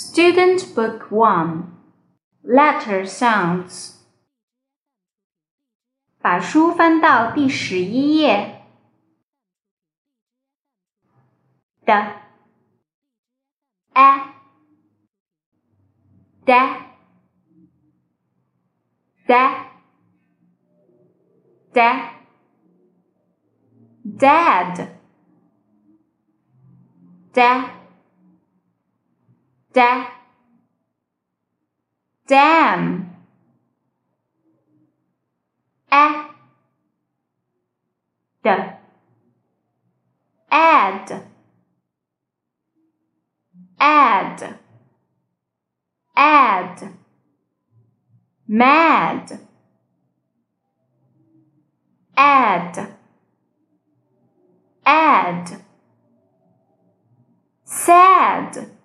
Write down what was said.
Student Book 1 Letter Sounds 把书翻到第十一页。的，a da da da dad da da dam a d. Add add add mad. Add add sad